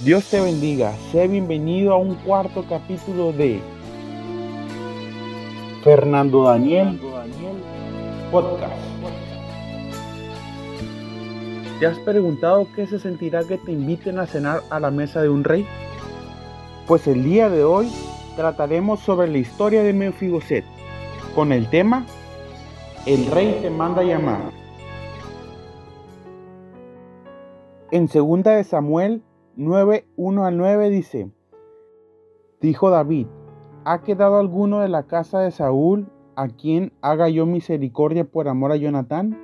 Dios te bendiga, sé bienvenido a un cuarto capítulo de Fernando Daniel Podcast. ¿Te has preguntado qué se sentirá que te inviten a cenar a la mesa de un rey? Pues el día de hoy trataremos sobre la historia de Mefiboset con el tema El rey te manda llamar. En segunda de Samuel 9, 1 al 9 dice, Dijo David, ¿ha quedado alguno de la casa de Saúl a quien haga yo misericordia por amor a Jonatán?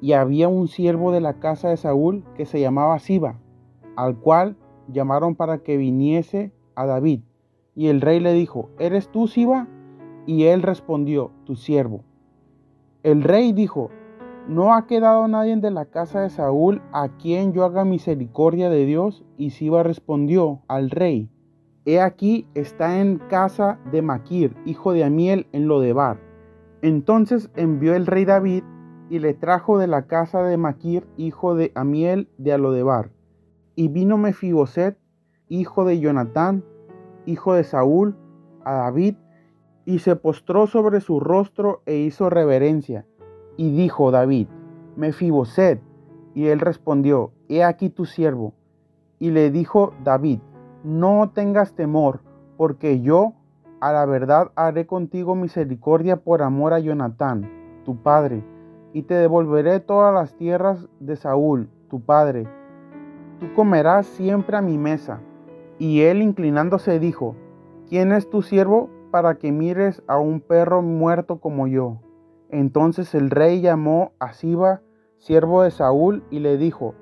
Y había un siervo de la casa de Saúl que se llamaba Siba, al cual llamaron para que viniese a David. Y el rey le dijo, ¿eres tú Siba? Y él respondió, tu siervo. El rey dijo, no ha quedado nadie de la casa de Saúl a quien yo haga misericordia de Dios. Y Siba respondió al rey, He aquí está en casa de Maquir, hijo de Amiel, en Lodebar. Entonces envió el rey David y le trajo de la casa de Maquir, hijo de Amiel, de Alodebar. Y vino Mefiboset, hijo de Jonatán, hijo de Saúl, a David, y se postró sobre su rostro e hizo reverencia. Y dijo David, Mefiboset. Y él respondió, He aquí tu siervo. Y le dijo David, No tengas temor, porque yo a la verdad haré contigo misericordia por amor a Jonatán, tu padre, y te devolveré todas las tierras de Saúl, tu padre. Tú comerás siempre a mi mesa. Y él inclinándose dijo, ¿quién es tu siervo para que mires a un perro muerto como yo? Entonces el rey llamó a Siba, siervo de Saúl, y le dijo,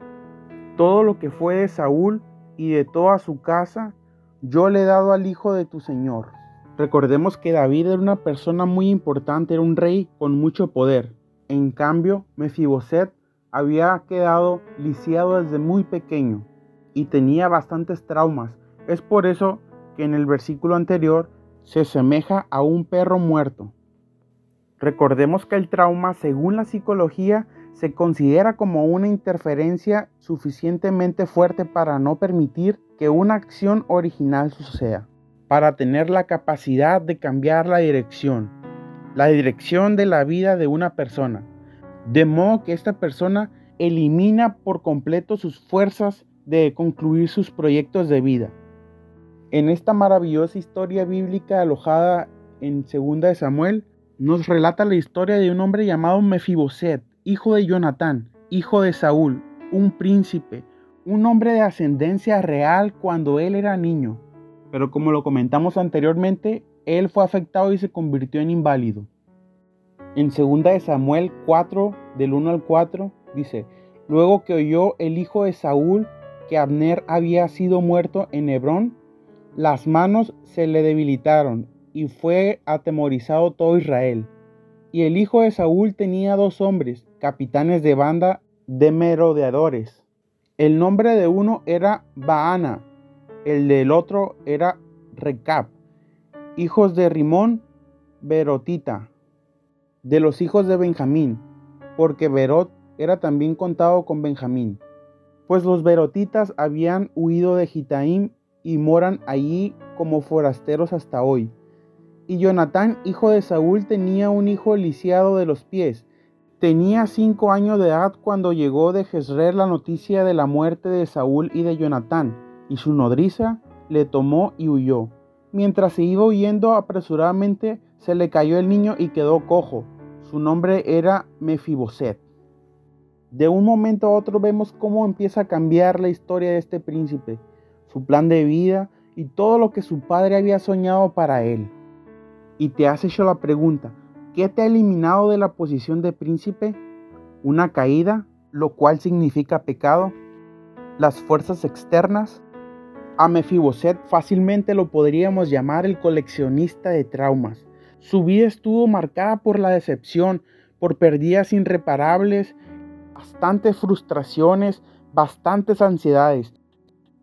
Todo lo que fue de Saúl y de toda su casa, yo le he dado al hijo de tu señor. Recordemos que David era una persona muy importante, era un rey con mucho poder. En cambio, Mefiboset había quedado lisiado desde muy pequeño y tenía bastantes traumas. Es por eso que en el versículo anterior se asemeja a un perro muerto. Recordemos que el trauma, según la psicología, se considera como una interferencia suficientemente fuerte para no permitir que una acción original suceda, para tener la capacidad de cambiar la dirección, la dirección de la vida de una persona, de modo que esta persona elimina por completo sus fuerzas de concluir sus proyectos de vida. En esta maravillosa historia bíblica alojada en 2 de Samuel, nos relata la historia de un hombre llamado Mefiboset, hijo de Jonatán, hijo de Saúl, un príncipe, un hombre de ascendencia real cuando él era niño. Pero como lo comentamos anteriormente, él fue afectado y se convirtió en inválido. En 2 de Samuel 4, del 1 al 4, dice, Luego que oyó el hijo de Saúl que Abner había sido muerto en Hebrón, las manos se le debilitaron y fue atemorizado todo Israel. Y el hijo de Saúl tenía dos hombres, capitanes de banda de merodeadores. El nombre de uno era Baana, el del otro era Recap, hijos de Rimón, Berotita, de los hijos de Benjamín, porque Berot era también contado con Benjamín. Pues los Berotitas habían huido de Gitaim y moran allí como forasteros hasta hoy. Y Jonatán, hijo de Saúl, tenía un hijo lisiado de los pies. Tenía cinco años de edad cuando llegó de Jezreel la noticia de la muerte de Saúl y de Jonatán, y su nodriza le tomó y huyó. Mientras se iba huyendo apresuradamente, se le cayó el niño y quedó cojo. Su nombre era Mefiboset. De un momento a otro vemos cómo empieza a cambiar la historia de este príncipe, su plan de vida y todo lo que su padre había soñado para él y te has hecho la pregunta, ¿qué te ha eliminado de la posición de príncipe? ¿Una caída, lo cual significa pecado? ¿Las fuerzas externas? A Mefiboset fácilmente lo podríamos llamar el coleccionista de traumas. Su vida estuvo marcada por la decepción, por pérdidas irreparables, bastantes frustraciones, bastantes ansiedades.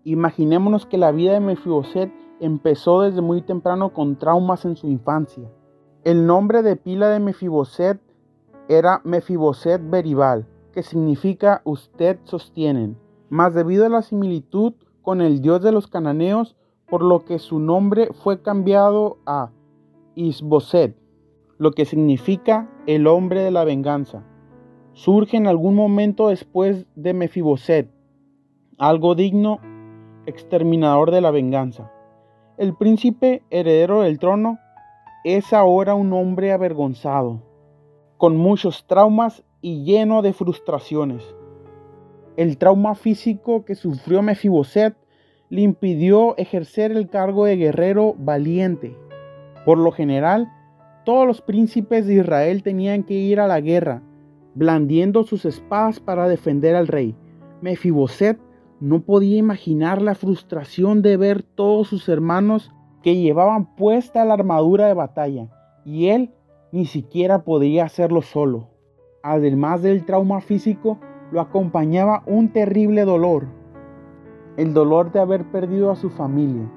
Imaginémonos que la vida de Mefiboset empezó desde muy temprano con traumas en su infancia. El nombre de pila de Mefiboset era Mefiboset Beribal, que significa usted sostienen, mas debido a la similitud con el dios de los cananeos, por lo que su nombre fue cambiado a Isboset, lo que significa el hombre de la venganza. Surge en algún momento después de Mefiboset, algo digno, exterminador de la venganza. El príncipe heredero del trono es ahora un hombre avergonzado, con muchos traumas y lleno de frustraciones. El trauma físico que sufrió Mefiboset le impidió ejercer el cargo de guerrero valiente. Por lo general, todos los príncipes de Israel tenían que ir a la guerra, blandiendo sus espadas para defender al rey. Mefiboset no podía imaginar la frustración de ver todos sus hermanos que llevaban puesta la armadura de batalla y él ni siquiera podía hacerlo solo. Además del trauma físico, lo acompañaba un terrible dolor, el dolor de haber perdido a su familia.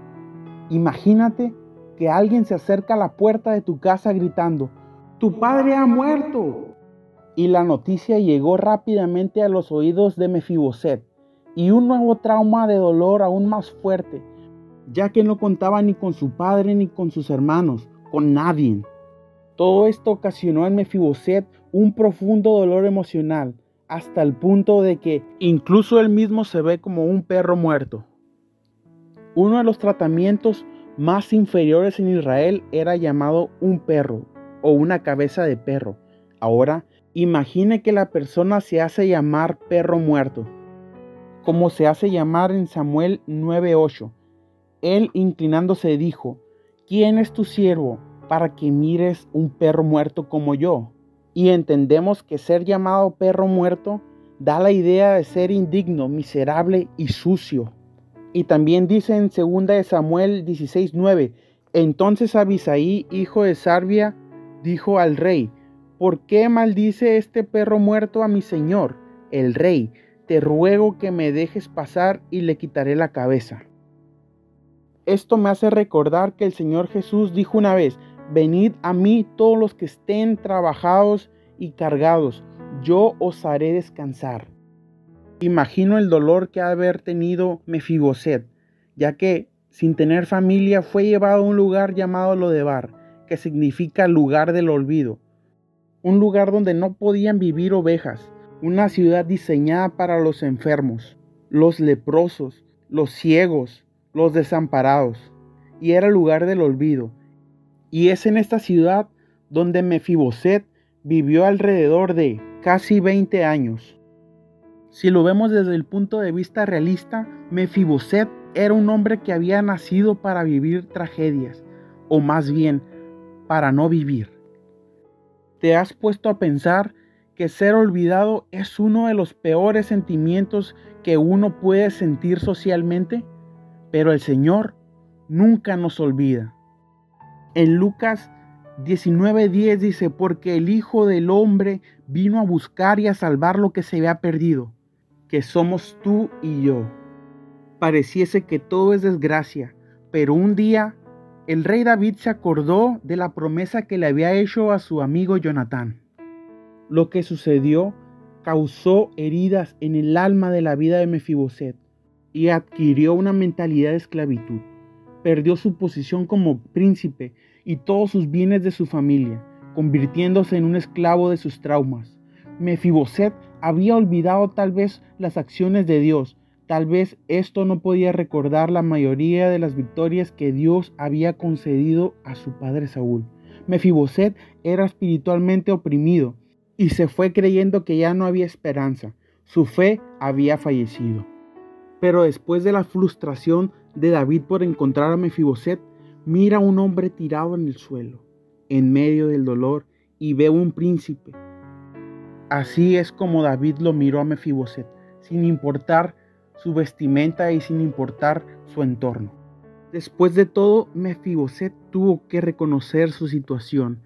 Imagínate que alguien se acerca a la puerta de tu casa gritando, ¡Tu padre ha muerto! Y la noticia llegó rápidamente a los oídos de Mefiboset, y un nuevo trauma de dolor aún más fuerte, ya que no contaba ni con su padre ni con sus hermanos, con nadie. Todo esto ocasionó en Mefiboset un profundo dolor emocional, hasta el punto de que incluso él mismo se ve como un perro muerto. Uno de los tratamientos más inferiores en Israel era llamado un perro o una cabeza de perro. Ahora, imagine que la persona se hace llamar perro muerto, como se hace llamar en Samuel 9:8. Él inclinándose dijo, ¿quién es tu siervo para que mires un perro muerto como yo? Y entendemos que ser llamado perro muerto da la idea de ser indigno, miserable y sucio. Y también dice en 2 de Samuel 16:9, entonces Abisaí, hijo de Sarbia, dijo al rey, ¿por qué maldice este perro muerto a mi señor, el rey? Te ruego que me dejes pasar y le quitaré la cabeza. Esto me hace recordar que el Señor Jesús dijo una vez, venid a mí todos los que estén trabajados y cargados, yo os haré descansar. Imagino el dolor que ha haber tenido Mefiboset, ya que sin tener familia fue llevado a un lugar llamado Lodebar, que significa lugar del olvido, un lugar donde no podían vivir ovejas, una ciudad diseñada para los enfermos, los leprosos, los ciegos, los desamparados, y era el lugar del olvido. Y es en esta ciudad donde Mefiboset vivió alrededor de casi 20 años. Si lo vemos desde el punto de vista realista, Mefiboset era un hombre que había nacido para vivir tragedias, o más bien, para no vivir. ¿Te has puesto a pensar que ser olvidado es uno de los peores sentimientos que uno puede sentir socialmente? Pero el Señor nunca nos olvida. En Lucas 19:10 dice, porque el Hijo del Hombre vino a buscar y a salvar lo que se había perdido, que somos tú y yo. Pareciese que todo es desgracia, pero un día el rey David se acordó de la promesa que le había hecho a su amigo Jonatán. Lo que sucedió causó heridas en el alma de la vida de Mefiboset y adquirió una mentalidad de esclavitud. Perdió su posición como príncipe y todos sus bienes de su familia, convirtiéndose en un esclavo de sus traumas. Mefiboset había olvidado tal vez las acciones de Dios, tal vez esto no podía recordar la mayoría de las victorias que Dios había concedido a su padre Saúl. Mefiboset era espiritualmente oprimido y se fue creyendo que ya no había esperanza. Su fe había fallecido. Pero después de la frustración de David por encontrar a Mefiboset, mira un hombre tirado en el suelo, en medio del dolor, y ve un príncipe. Así es como David lo miró a Mefiboset, sin importar su vestimenta y sin importar su entorno. Después de todo, Mefiboset tuvo que reconocer su situación.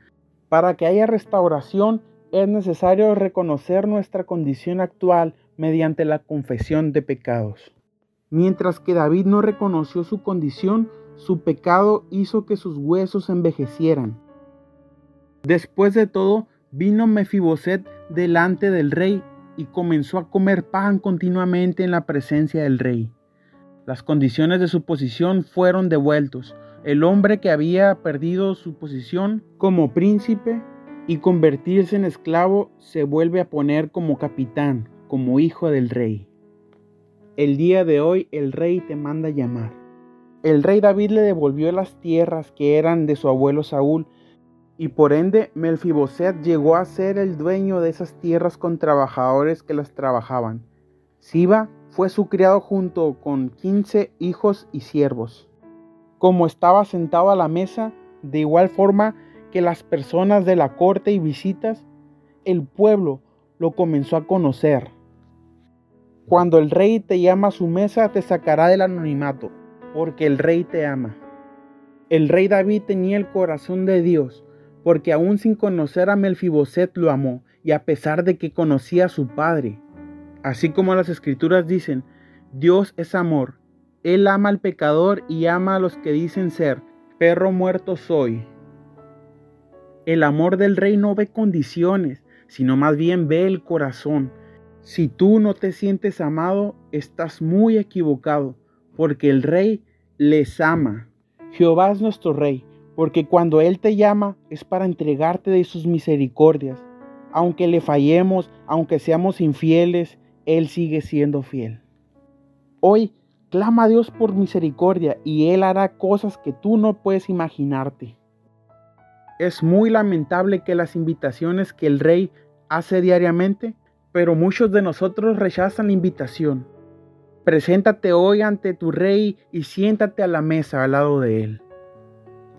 Para que haya restauración es necesario reconocer nuestra condición actual mediante la confesión de pecados. Mientras que David no reconoció su condición, su pecado hizo que sus huesos envejecieran. Después de todo, vino Mefiboset delante del rey y comenzó a comer pan continuamente en la presencia del rey. Las condiciones de su posición fueron devueltos. El hombre que había perdido su posición como príncipe y convertirse en esclavo se vuelve a poner como capitán, como hijo del rey. El día de hoy el rey te manda llamar. El rey David le devolvió las tierras que eran de su abuelo Saúl, y por ende Melfiboset llegó a ser el dueño de esas tierras con trabajadores que las trabajaban. Siba fue su criado junto con quince hijos y siervos. Como estaba sentado a la mesa, de igual forma que las personas de la corte y visitas, el pueblo lo comenzó a conocer. Cuando el rey te llama a su mesa, te sacará del anonimato, porque el rey te ama. El rey David tenía el corazón de Dios, porque aún sin conocer a Melfiboset lo amó, y a pesar de que conocía a su padre. Así como las escrituras dicen, Dios es amor. Él ama al pecador y ama a los que dicen ser, perro muerto soy. El amor del rey no ve condiciones, sino más bien ve el corazón. Si tú no te sientes amado, estás muy equivocado, porque el rey les ama. Jehová es nuestro rey, porque cuando Él te llama es para entregarte de sus misericordias. Aunque le fallemos, aunque seamos infieles, él sigue siendo fiel. Hoy clama a Dios por misericordia y Él hará cosas que tú no puedes imaginarte. Es muy lamentable que las invitaciones que el rey hace diariamente, pero muchos de nosotros rechazan la invitación. Preséntate hoy ante tu rey y siéntate a la mesa al lado de él.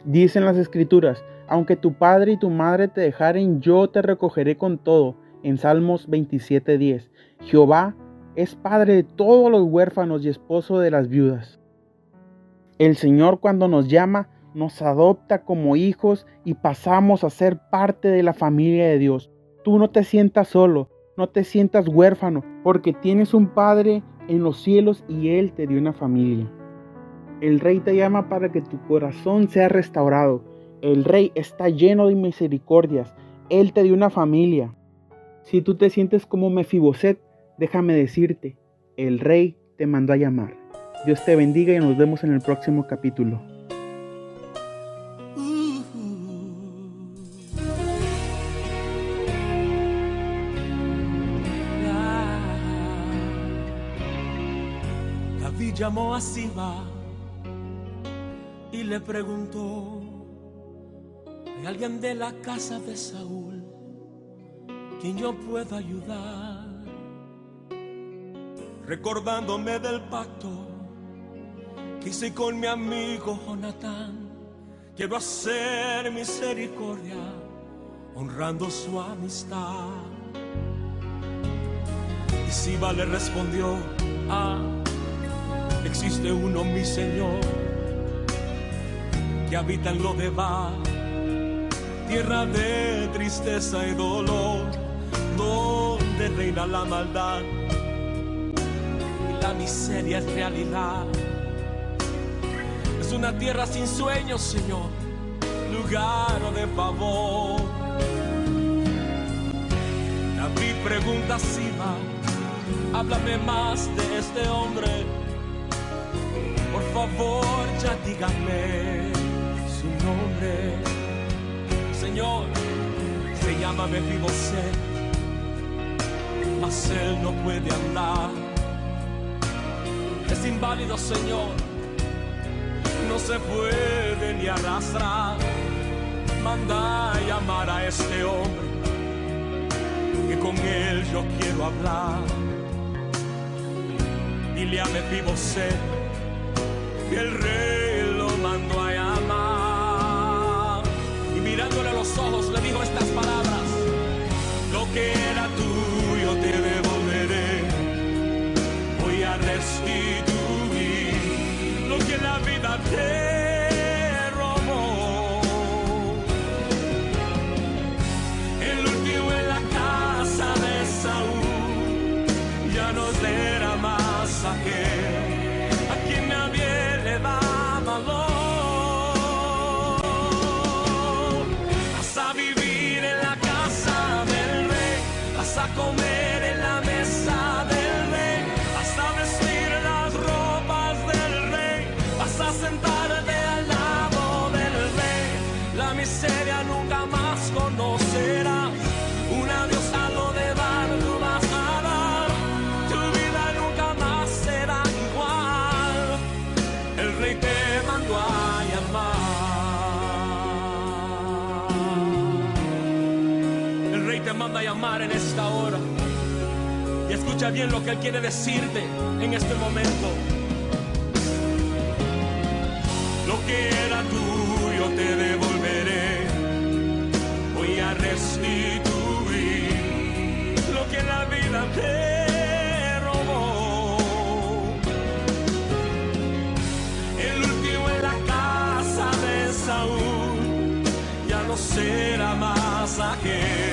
Dicen las escrituras, aunque tu padre y tu madre te dejaren, yo te recogeré con todo en Salmos 27:10. Jehová es padre de todos los huérfanos y esposo de las viudas. El Señor cuando nos llama nos adopta como hijos y pasamos a ser parte de la familia de Dios. Tú no te sientas solo, no te sientas huérfano, porque tienes un Padre en los cielos y Él te dio una familia. El Rey te llama para que tu corazón sea restaurado. El Rey está lleno de misericordias. Él te dio una familia. Si tú te sientes como Mefiboset, déjame decirte, el rey te mandó a llamar. Dios te bendiga y nos vemos en el próximo capítulo. Llamó a Siba y le preguntó, ¿hay alguien de la casa de Saúl? quien yo pueda ayudar. Recordándome del pacto que hice con mi amigo Jonathan, quiero hacer misericordia honrando su amistad. Y Siba le respondió, ah, existe uno, mi Señor, que habita en lo de Ba, tierra de tristeza y dolor donde reina la maldad y la miseria es realidad. Es una tierra sin sueños, Señor, lugar de favor. David pregunta si va, háblame más de este hombre. Por favor, ya dígame su nombre. Señor, se llama Mefiboset mas él no puede andar. Es inválido, Señor, no se puede ni arrastrar. Manda a llamar a este hombre, que con él yo quiero hablar. Dile a Mefiboset que el rey lo mandó a llamar. Y mirándole a los ojos le dijo estas palabras: Escucha bien lo que Él quiere decirte en este momento. Lo que era tuyo te devolveré. Voy a restituir lo que la vida te robó. El último en la casa de Saúl ya no será más aquel.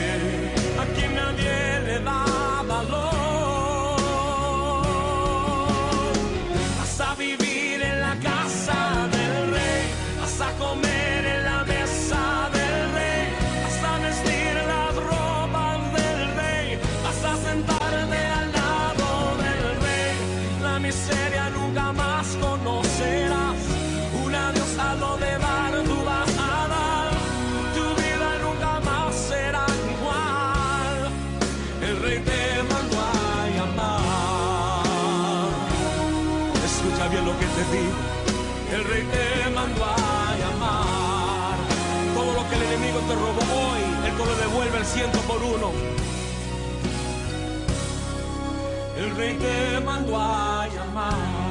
ciento por uno. El rey te mandó a llamar.